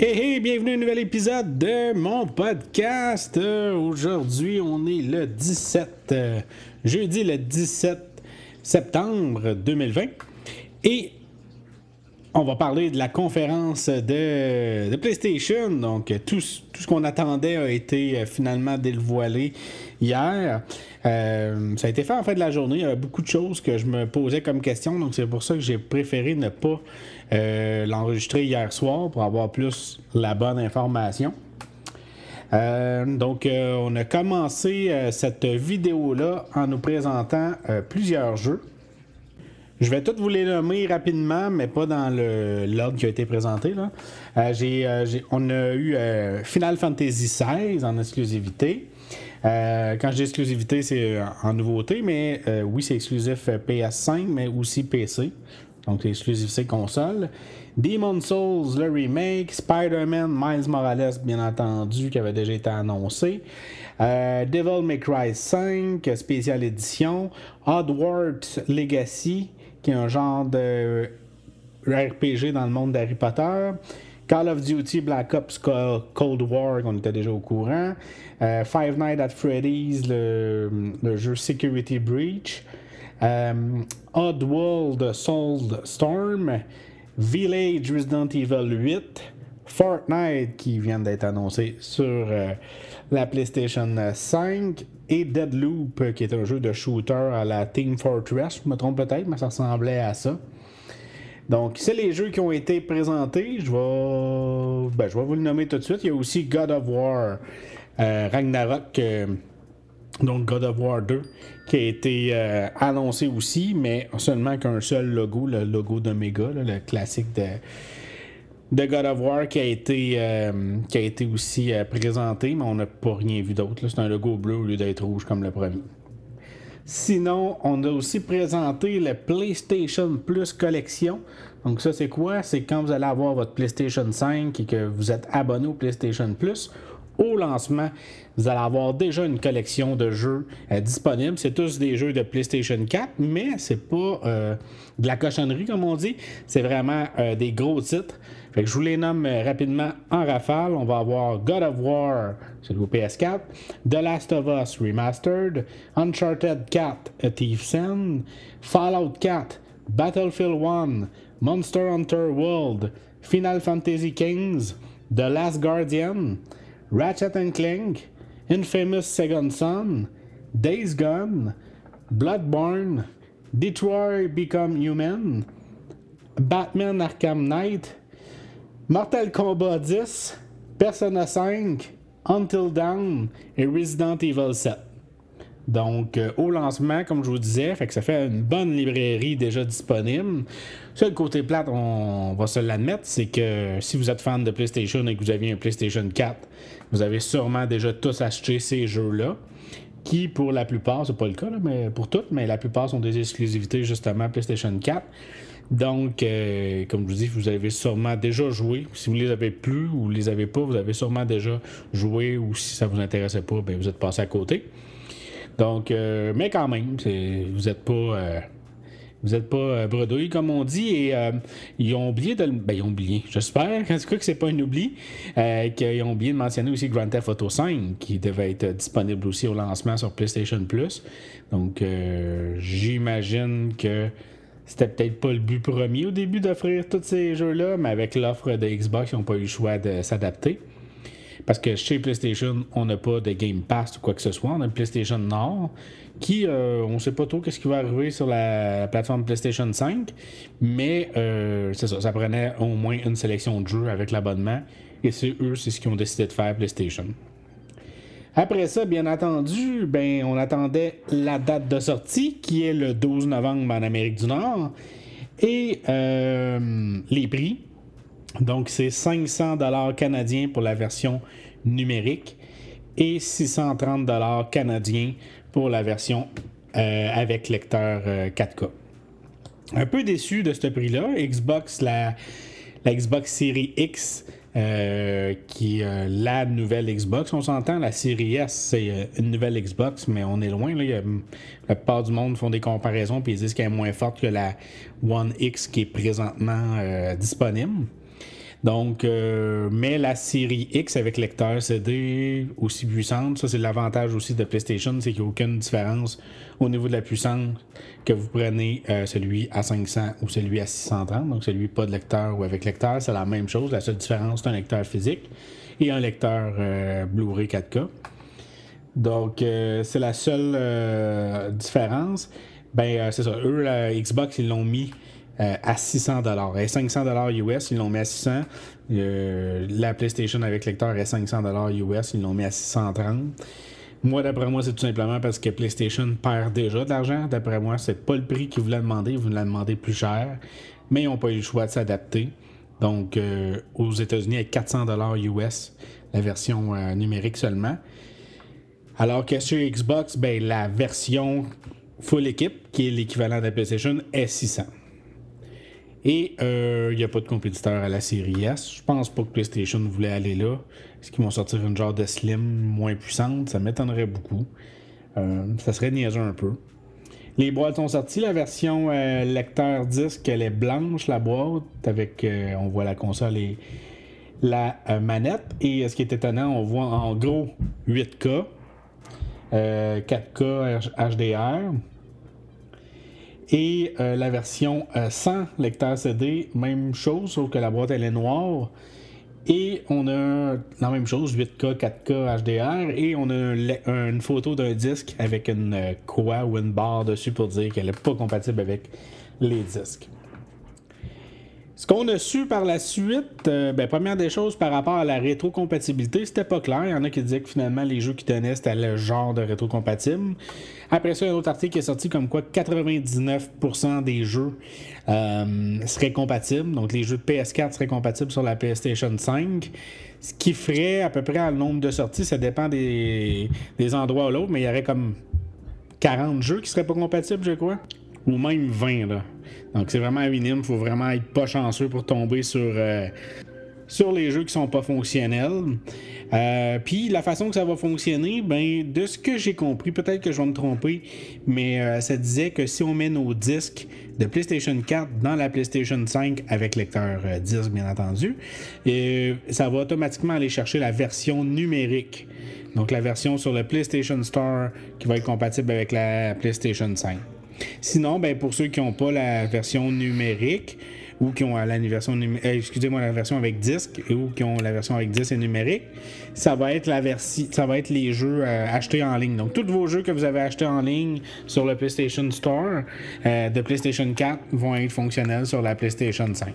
Hey, hey, bienvenue à un nouvel épisode de mon podcast. Euh, Aujourd'hui, on est le 17, euh, jeudi le 17 septembre 2020. Et on va parler de la conférence de, de PlayStation. Donc, tout, ce- tout ce qu'on attendait a été euh, finalement dévoilé hier. Euh, ça a été fait en fin de la journée. Il y avait beaucoup de choses que je me posais comme question. Donc, c'est pour ça que j'ai préféré ne pas euh, l'enregistrer hier soir pour avoir plus la bonne information. Donc, on a commencé cette vidéo-là en nous présentant plusieurs jeux. Je vais tous vous les nommer rapidement, mais pas dans l'ordre qui a été présenté. Là. Euh, euh, on a eu euh, Final Fantasy XVI en exclusivité. Quand je dis exclusivité, c'est en, nouveauté, mais oui, c'est exclusif euh, PS5, mais aussi PC. Donc, c'est exclusivité console. Demon Souls, le remake. Spider-Man, Miles Morales, bien entendu, qui avait déjà été annoncé. Devil May Cry 5, spéciale édition. Oddworld Legacy, qui est un genre de RPG dans le monde d'Harry Potter. Call of Duty Black Ops Co- Cold War, qu'on était déjà au courant. Euh, Five Nights at Freddy's, le, jeu Security Breach. Euh, Oddworld Soulstorm. Village Resident Evil 8. Fortnite, qui vient d'être annoncé sur euh, la PlayStation 5. Et Deadloop, euh, qui est un jeu de shooter à la Team Fortress. Je me trompe peut-être, mais ça ressemblait à ça. Donc, c'est les jeux qui ont été présentés. Je vais, ben, je vais vous le nommer tout de suite. Il y a aussi God of War euh, Ragnarok, donc God of War 2, qui a été annoncé aussi, mais seulement qu'un seul logo, le logo d'Omega, le classique de, de God of War qui a été, euh, qui a été aussi euh, présenté, mais on n'a pas rien vu d'autre. C'est un logo bleu au lieu d'être rouge comme le premier. Sinon, on a aussi présenté le PlayStation Plus Collection. Donc ça, c'est quoi? C'est quand vous allez avoir votre PlayStation 5 et que vous êtes abonné au PlayStation Plus, au lancement, vous allez avoir déjà une collection de jeux euh, disponibles. C'est tous des jeux de PlayStation 4, mais c'est pas euh, de la cochonnerie, comme on dit. C'est vraiment euh, des gros titres. Fait je vous les nomme rapidement en rafale. On va avoir God of War, c'est le PS4, The Last of Us Remastered, Uncharted 4, A Thief's End, Fallout 4, Battlefield 1, Monster Hunter World, Final Fantasy Kings, The Last Guardian, Ratchet and Clank, Infamous Second Son, Days Gone, Bloodborne, Detroit Become Human, Batman Arkham Knight, Mortal Kombat 10, Persona 5, Until Dawn et Resident Evil 7. Donc, euh, au lancement, comme je vous disais, fait que ça fait une bonne librairie déjà disponible. Seul côté plate, on va se l'admettre, c'est que si vous êtes fan de PlayStation et que vous aviez un PlayStation 4, vous avez sûrement déjà tous acheté ces jeux-là. Qui, pour la plupart, c'est pas le cas, là, mais pour toutes, mais la plupart sont des exclusivités justement PlayStation 4. Donc, euh, comme je vous dis, vous avez sûrement déjà joué. Si vous les avez plus ou vous les avez pas, vous avez sûrement déjà joué ou si ça vous intéressait pas, ben, vous êtes passé à côté. Donc, euh, mais quand même, vous n'êtes pas. euh, vous n'êtes pas euh, bredouille, comme on dit, et euh, ils ont oublié de le. Ben, ils ont oublié. J'espère, en tout cas, que c'est pas un oubli. euh, qu'ils ont oublié de mentionner aussi Grand Theft Auto 5, qui devait être disponible aussi au lancement sur PlayStation Plus. Donc, j'imagine que c'était peut-être pas le but premier au début d'offrir tous ces jeux-là, mais avec l'offre de Xbox, ils n'ont pas eu le choix de s'adapter. Parce que chez PlayStation, on n'a pas de Game Pass ou quoi que ce soit. On a le PlayStation Nord, qui, euh, on ne sait pas trop qu'est-ce qui va arriver sur la plateforme PlayStation 5, mais euh, c'est ça, ça prenait au moins une sélection de jeux avec l'abonnement. Et c'est eux, c'est ce qu'ils ont décidé de faire PlayStation. Après ça, bien entendu, ben, on attendait la date de sortie, qui est le 12 novembre en Amérique du Nord, et euh, les prix. Donc, c'est 500 dollars canadiens pour la version numérique et 630 dollars canadiens pour la version euh, avec lecteur euh, 4K. Un peu déçu de ce prix-là. Xbox, la, Xbox Series X, euh, qui est euh, la nouvelle Xbox. On s'entend, la Series S, c'est euh, une nouvelle Xbox, mais on est loin. Là. La plupart du monde font des comparaisons puis ils disent qu'elle est moins forte que la One X qui est présentement euh, disponible. Donc, euh, mais la série X avec lecteur CD aussi puissante, ça c'est l'avantage aussi de PlayStation, c'est qu'il n'y a aucune différence au niveau de la puissance que vous prenez euh, celui à 500 ou celui à 630. Donc, celui pas de lecteur ou avec lecteur, c'est la même chose. La seule différence, c'est un lecteur physique et un lecteur euh, Blu-ray 4K. Donc, c'est la seule différence. Ben, c'est ça. Eux, la Xbox, ils l'ont mis euh, à 600 dollars. Et 500 dollars US, ils l'ont mis à 600. Euh, la PlayStation avec lecteur est 500 dollars US, ils l'ont mis à 630. Moi, d'après moi, c'est tout simplement parce que PlayStation perd déjà de l'argent. D'après moi, c'est pas le prix qu'ils voulaient demander, ils voulaient demander plus cher, mais ils n'ont pas eu le choix de s'adapter. Donc, euh, aux États-Unis, avec 400 dollars US, la version numérique seulement. Alors que sur Xbox, ben, la version full équipe, qui est l'équivalent de la PlayStation, est 600. Et il euh, n'y a pas de compétiteur à la série S. Je pense pas que PlayStation voulait aller là. Est-ce qu'ils vont sortir une genre de Slim moins puissante? Ça m'étonnerait beaucoup. Euh, ça serait niaiseux un peu. Les boîtes sont sorties. La version euh, lecteur disque, elle est blanche, la boîte, avec, on voit la console et la manette. Et ce qui est étonnant, on voit en gros 8K, 4K HDR. Et euh, la version euh, sans lecteur CD, même chose, sauf que la boîte elle est noire. Et on a la même chose, 8K, 4K, HDR, et on a une photo d'un disque avec une euh, croix ou une barre dessus pour dire qu'elle n'est pas compatible avec les disques. Ce qu'on a su par la suite, euh, ben, première des choses par rapport à la rétrocompatibilité, c'était pas clair. Il y en a qui disaient que finalement les jeux qui tenaient c'était le genre de rétrocompatible. Après ça, il y a un autre article qui est sorti comme quoi 99% des jeux euh, seraient compatibles. Donc les jeux de PS4 seraient compatibles sur la PlayStation 5. Ce qui ferait à peu près le nombre de sorties, ça dépend des, des endroits ou l'autre, mais il y aurait comme 40 jeux qui seraient pas compatibles, je crois. Ou même 20 là. Donc c'est vraiment minime, faut vraiment être pas chanceux pour tomber sur, euh, sur les jeux qui sont pas fonctionnels. Euh, puis la façon que ça va fonctionner, ben de ce que j'ai compris, peut-être que je vais me tromper, mais euh, ça disait que si on met nos disques de PlayStation 4 dans la PlayStation 5 avec lecteur disque bien entendu, ça va automatiquement aller chercher la version numérique. Donc la version sur le PlayStation Store qui va être compatible avec la PlayStation 5. Sinon, ben, pour ceux qui n'ont pas la version numérique ou qui ont la version euh, excusez-moi la version avec disque ou qui ont la version avec disque et numérique, ça va être la ça va être les jeux euh, achetés en ligne. Donc tous vos jeux que vous avez achetés en ligne sur le PlayStation Store euh, de PlayStation 4 vont être fonctionnels sur la PlayStation 5.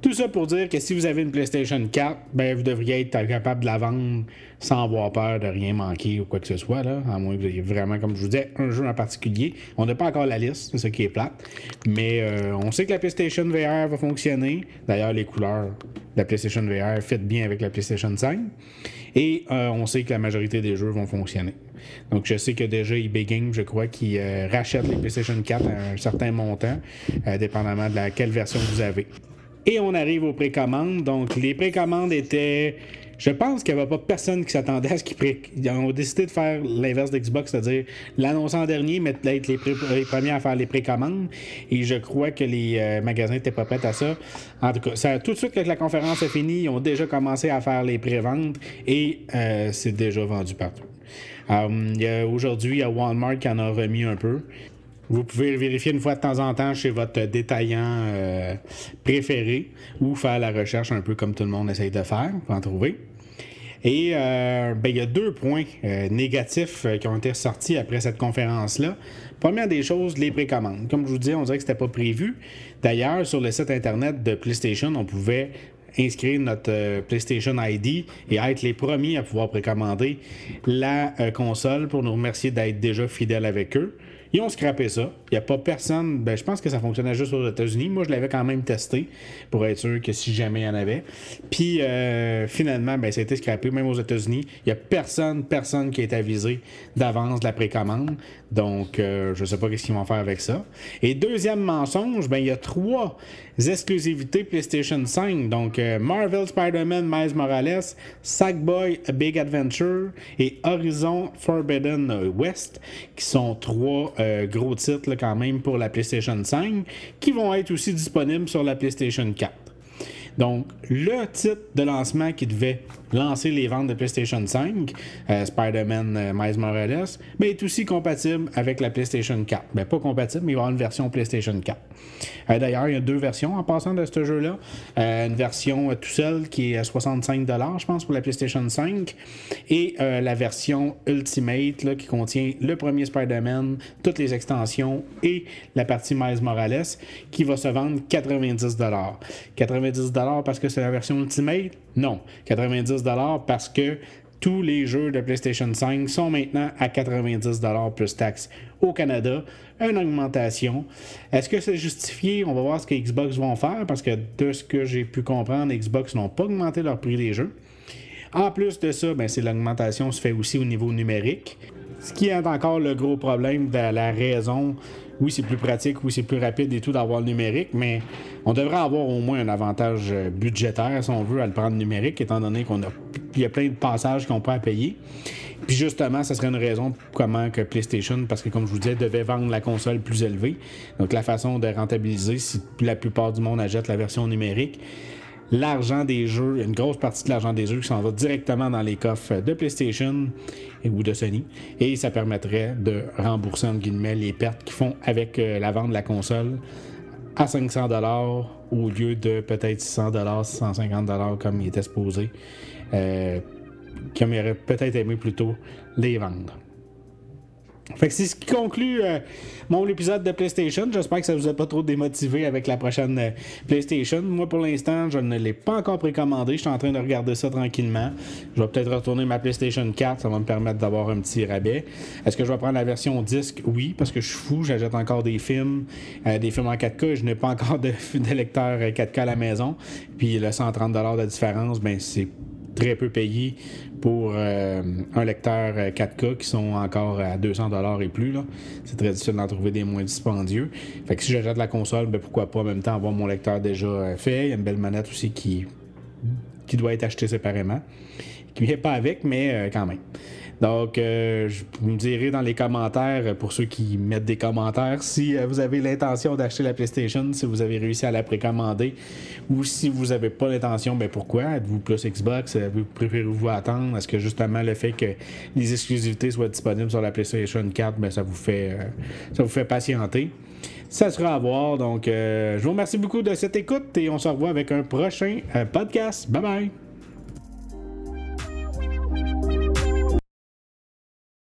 Tout ça pour dire que si vous avez une PlayStation 4, ben, vous devriez être capable de la vendre sans avoir peur de rien manquer ou quoi que ce soit. Là, à moins que vous ayez vraiment, comme je vous disais, un jeu en particulier. On n'a pas encore la liste, c'est ce qui est plate. Mais euh, on sait que la PlayStation VR va fonctionner. D'ailleurs, les couleurs de la PlayStation VR fit bien avec la PlayStation 5. Et euh, on sait que la majorité des jeux vont fonctionner. Donc, je sais que déjà eBay Games, je crois, qui euh, rachète les PlayStation 4 à un certain montant, dépendamment de la, quelle version vous avez. Et on arrive aux précommandes. Donc, les précommandes étaient. Je pense qu'il n'y avait pas personne qui s'attendait à ce qu'ils pré... Ont décidé de faire l'inverse d'Xbox, c'est-à-dire l'annoncer en dernier, mais être les, premiers à faire les précommandes. Et je crois que les euh, magasins n'étaient pas prêts à ça. En tout cas, tout de suite que la conférence est finie, ils ont déjà commencé à faire les préventes et euh, c'est déjà vendu partout. Aujourd'hui, il y a Walmart qui en a remis un peu. Vous pouvez vérifier une fois de temps en temps chez votre détaillant euh, préféré ou faire la recherche un peu comme tout le monde essaye de faire pour en trouver. Et euh, ben, il y a deux points euh, négatifs qui ont été ressortis après cette conférence-là. Première des choses, les précommandes. Comme je vous disais, on dirait que ce n'était pas prévu. D'ailleurs, sur le site internet de PlayStation, on pouvait inscrire notre PlayStation ID et être les premiers à pouvoir précommander la console pour nous remercier d'être déjà fidèles avec eux. Ils ont scrappé ça. Il n'y a pas personne. Ben, je pense que ça fonctionnait juste aux États-Unis. Moi, je l'avais quand même testé pour être sûr que si jamais il y en avait. Puis euh, finalement, ben, ça a été scrappé même aux États-Unis. Il n'y a personne, personne qui est avisé d'avance de la précommande. Donc, euh, je ne sais pas ce qu'ils vont faire avec ça. Et deuxième mensonge, ben, il y a trois exclusivités PlayStation 5. Donc, euh, Marvel Spider-Man Miles Morales, Sackboy A Big Adventure et Horizon Forbidden West, qui sont trois euh, gros titres quand même pour la PlayStation 5, qui vont être aussi disponibles sur la PlayStation 4. Donc, le titre de lancement qui devait lancer les ventes de PlayStation 5, euh, Spider-Man euh, Miles Morales, mais est aussi compatible avec la PlayStation 4. Ben, pas compatible, mais il va y avoir une version PlayStation 4. Euh, d'ailleurs, il y a deux versions en passant de ce jeu-là. une version tout seul qui est à 65$, je pense, pour la PlayStation 5, et la version Ultimate qui contient le premier Spider-Man, toutes les extensions et la partie Miles Morales, qui va se vendre 90$. 90$ parce que c'est la version Ultimate? Non. 90$ parce que tous les jeux de PlayStation 5 sont maintenant à 90$ plus taxes au Canada. Une augmentation. Est-ce que c'est justifié? On va voir ce que Xbox vont faire parce que de ce que j'ai pu comprendre, Xbox n'ont pas augmenté leur prix des jeux. En plus de ça, ben, c'est l'augmentation se fait aussi au niveau numérique. Ce qui est encore le gros problème de la raison oui, c'est plus pratique, oui, c'est plus rapide et tout d'avoir le numérique, mais on devrait avoir au moins un avantage euh, budgétaire, si on veut, à le prendre numérique, étant donné qu'on a, il y a plein de passages qu'on peut à payer. Puis justement, ça serait une raison comment que PlayStation, parce que comme je vous disais, devait vendre la console plus élevée. Donc la façon de rentabiliser, si la plupart du monde achète la version numérique, l'argent des jeux, une grosse partie de l'argent des jeux qui s'en va directement dans les coffres de PlayStation ou de Sony. Et ça permettrait de rembourser, entre guillemets, les pertes qu'ils font avec euh, la vente de la console à 500 au lieu de peut-être 600 650 comme il était supposé. Euh, il aurait peut-être aimé plutôt les vendre. Fait que c'est ce qui conclut euh, mon épisode de PlayStation. J'espère que ça vous a pas trop démotivé avec la prochaine euh, PlayStation. Moi, pour l'instant, je ne l'ai pas encore précommandé. Je suis en train de regarder ça tranquillement. Je vais peut-être retourner ma PlayStation 4. Ça va me permettre d'avoir un petit rabais. Est-ce que je vais prendre la version disque? Oui, parce que je suis fou. J'achète encore des films, euh, des films en 4K et je n'ai pas encore de, de lecteur 4K à la maison. Puis le 130 de différence, ben c'est très peu payé pour euh, un lecteur 4K euh, qui sont encore à 200 dollars et plus. C'est très difficile d'en trouver des moins dispendieux. Fait que si j'achète la console, ben pourquoi pas en même temps avoir mon lecteur déjà euh, fait. Il y a une belle manette aussi qui, qui doit être achetée séparément. Qui vient pas avec, mais quand même. Donc, euh, vous me direz dans les commentaires, euh, pour ceux qui mettent des commentaires, si euh, vous avez l'intention d'acheter la PlayStation, si vous avez réussi à la précommander, ou si vous n'avez pas l'intention, ben pourquoi? Êtes-vous plus Xbox? Vous préférez-vous attendre? Est-ce que justement le fait que les exclusivités soient disponibles sur la PlayStation 4, ben ça vous fait ça vous fait patienter? Ça sera à voir. Donc, je vous remercie beaucoup de cette écoute et on se revoit avec un prochain podcast. Bye bye!